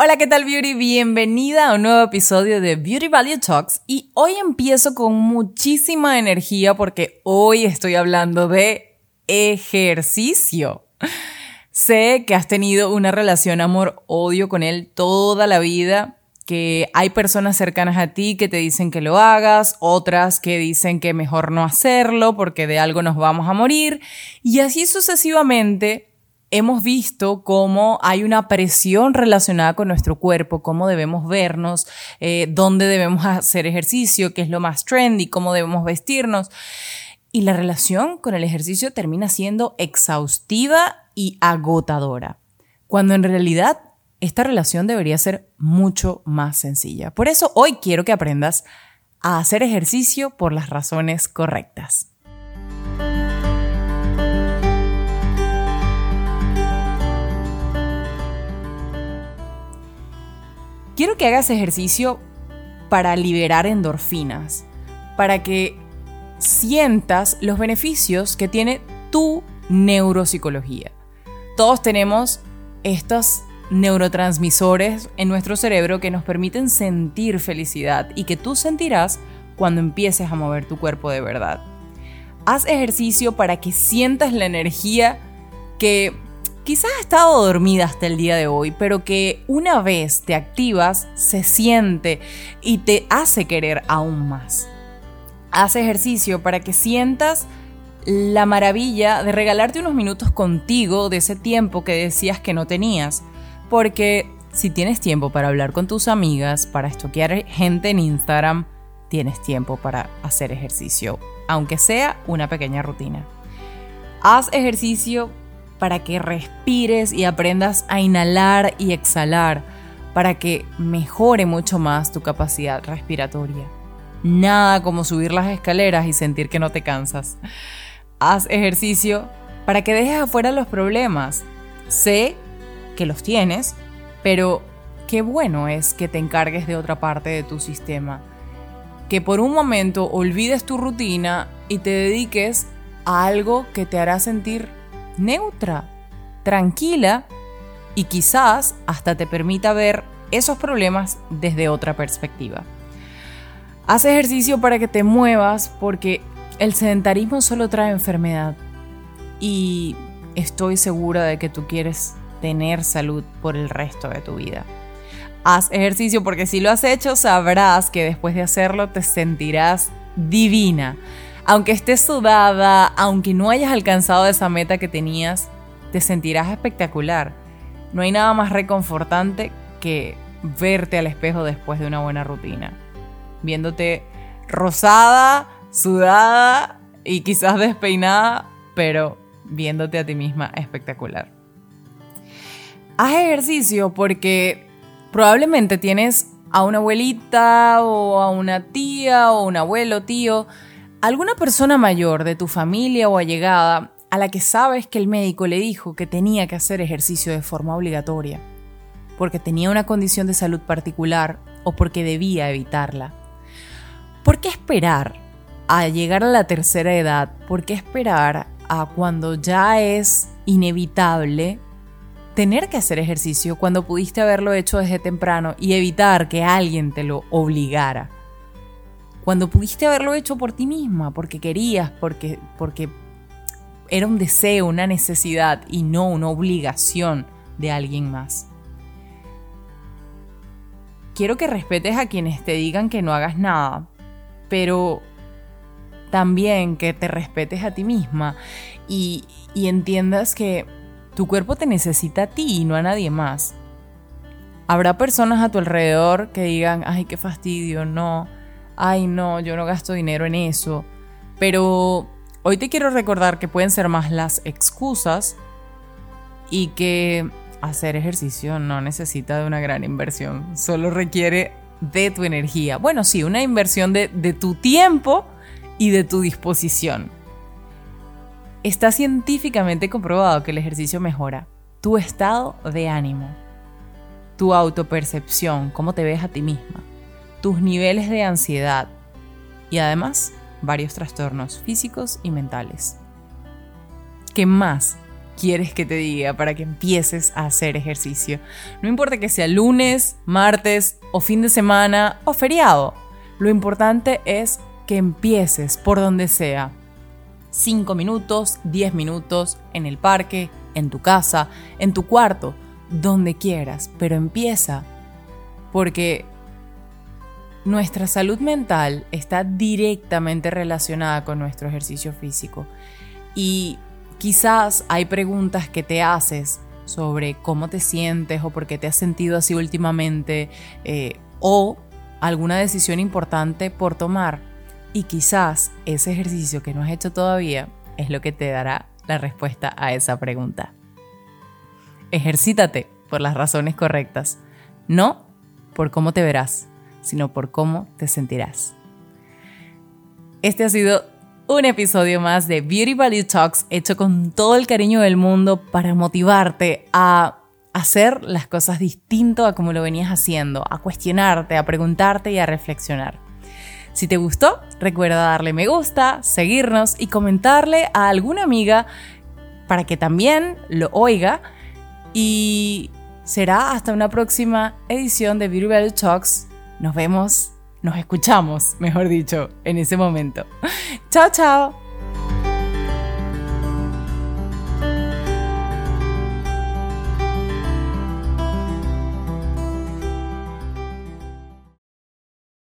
Hola, ¿qué tal Beauty? Bienvenida a un nuevo episodio de Beauty Value Talks y hoy empiezo con muchísima energía porque hoy estoy hablando de ejercicio. Sé que has tenido una relación amor-odio con él toda la vida, que hay personas cercanas a ti que te dicen que lo hagas, otras que dicen que mejor no hacerlo porque de algo nos vamos a morir y así sucesivamente hemos visto cómo hay una presión relacionada con nuestro cuerpo, cómo debemos vernos, eh, dónde debemos hacer ejercicio, qué es lo más trendy, cómo debemos vestirnos. Y la relación con el ejercicio termina siendo exhaustiva y agotadora, cuando en realidad esta relación debería ser mucho más sencilla. Por eso hoy quiero que aprendas a hacer ejercicio por las razones correctas. Quiero que hagas ejercicio para liberar endorfinas, para que sientas los beneficios que tiene tu neuropsicología. Todos tenemos estos neurotransmisores en nuestro cerebro que nos permiten sentir felicidad y que tú sentirás cuando empieces a mover tu cuerpo de verdad. Haz ejercicio para que sientas la energía que quizás ha estado dormida hasta el día de hoy, pero que una vez te activas se siente y te hace querer aún más. Haz ejercicio para que sientas la maravilla de regalarte unos minutos contigo de ese tiempo que decías que no tenías, porque si tienes tiempo para hablar con tus amigas, para estoquear gente en Instagram, tienes tiempo para hacer ejercicio, aunque sea una pequeña rutina. Haz ejercicio para que respires y aprendas a inhalar y exhalar, para que mejore mucho más tu capacidad respiratoria. Nada como subir las escaleras y sentir que no te cansas. Haz ejercicio para que dejes afuera los problemas. Sé que los tienes, pero qué bueno es que te encargues de otra parte de tu sistema. Que por un momento olvides tu rutina y te dediques a algo que te hará sentir neutra, tranquila y quizás hasta te permita ver esos problemas desde otra perspectiva. Haz ejercicio para que te muevas porque el sedentarismo solo trae enfermedad y estoy segura de que tú quieres tener salud por el resto de tu vida. Haz ejercicio porque si lo has hecho sabrás que después de hacerlo te sentirás divina aunque estés sudada, aunque no hayas alcanzado esa meta que tenías, te sentirás espectacular. No hay nada más reconfortante que verte al espejo después de una buena rutina. Viéndote rosada, sudada y quizás despeinada, pero viéndote a ti misma espectacular. Haz ejercicio porque probablemente tienes a una abuelita o a una tía o un abuelo, tío, alguna persona mayor de tu familia o allegada a la que sabes que el médico le dijo que tenía que hacer ejercicio de forma obligatoria, porque tenía una condición de salud particular o porque debía evitarla. ¿Por qué esperar a llegar a la tercera edad? ¿Por qué esperar a cuando ya es inevitable tener que hacer ejercicio cuando pudiste haberlo hecho desde temprano y evitar que alguien te lo obligara? Cuando pudiste haberlo hecho por ti misma, porque querías, porque, porque era un deseo, una necesidad y no una obligación de alguien más. Quiero que respetes a quienes te digan que no hagas nada, pero también que te respetes a ti misma y, y entiendas que tu cuerpo te necesita a ti y no a nadie más. Habrá personas a tu alrededor que digan, ay, qué fastidio, no, ay no, yo no gasto dinero en eso. Pero hoy te quiero recordar que pueden ser más las excusas y que hacer ejercicio no necesita de una gran inversión, solo requiere de tu energía. Bueno, sí, una inversión de, de tu tiempo y de tu disposición. Está científicamente comprobado que el ejercicio mejora tu estado de ánimo, tu autopercepción, cómo te ves a ti misma tus niveles de ansiedad y además varios trastornos físicos y mentales. ¿Qué más quieres que te diga para que empieces a hacer ejercicio? No importa que sea lunes, martes o fin de semana o feriado. Lo importante es que empieces por donde sea. 5 minutos, 10 minutos, en el parque, en tu casa, en tu cuarto, donde quieras, pero empieza. Porque nuestra salud mental está directamente relacionada con nuestro ejercicio físico. Y quizás hay preguntas que te haces sobre cómo te sientes o por qué te has sentido así últimamente eh, o alguna decisión importante por tomar. Y quizás ese ejercicio que no has hecho todavía es lo que te dará la respuesta a esa pregunta. Ejercítate por las razones correctas, no por cómo te verás, sino por cómo te sentirás. Este ha sido un episodio más de Beauty Value Talks hecho con todo el cariño del mundo para motivarte a hacer las cosas distinto a como lo venías haciendo, a cuestionarte, a preguntarte y a reflexionar. Si te gustó, recuerda darle me gusta, seguirnos y comentarle a alguna amiga para que también lo oiga. Y será hasta una próxima edición de Beauty Value Talks. Nos vemos, nos escuchamos, mejor dicho, en ese momento. chao, chao.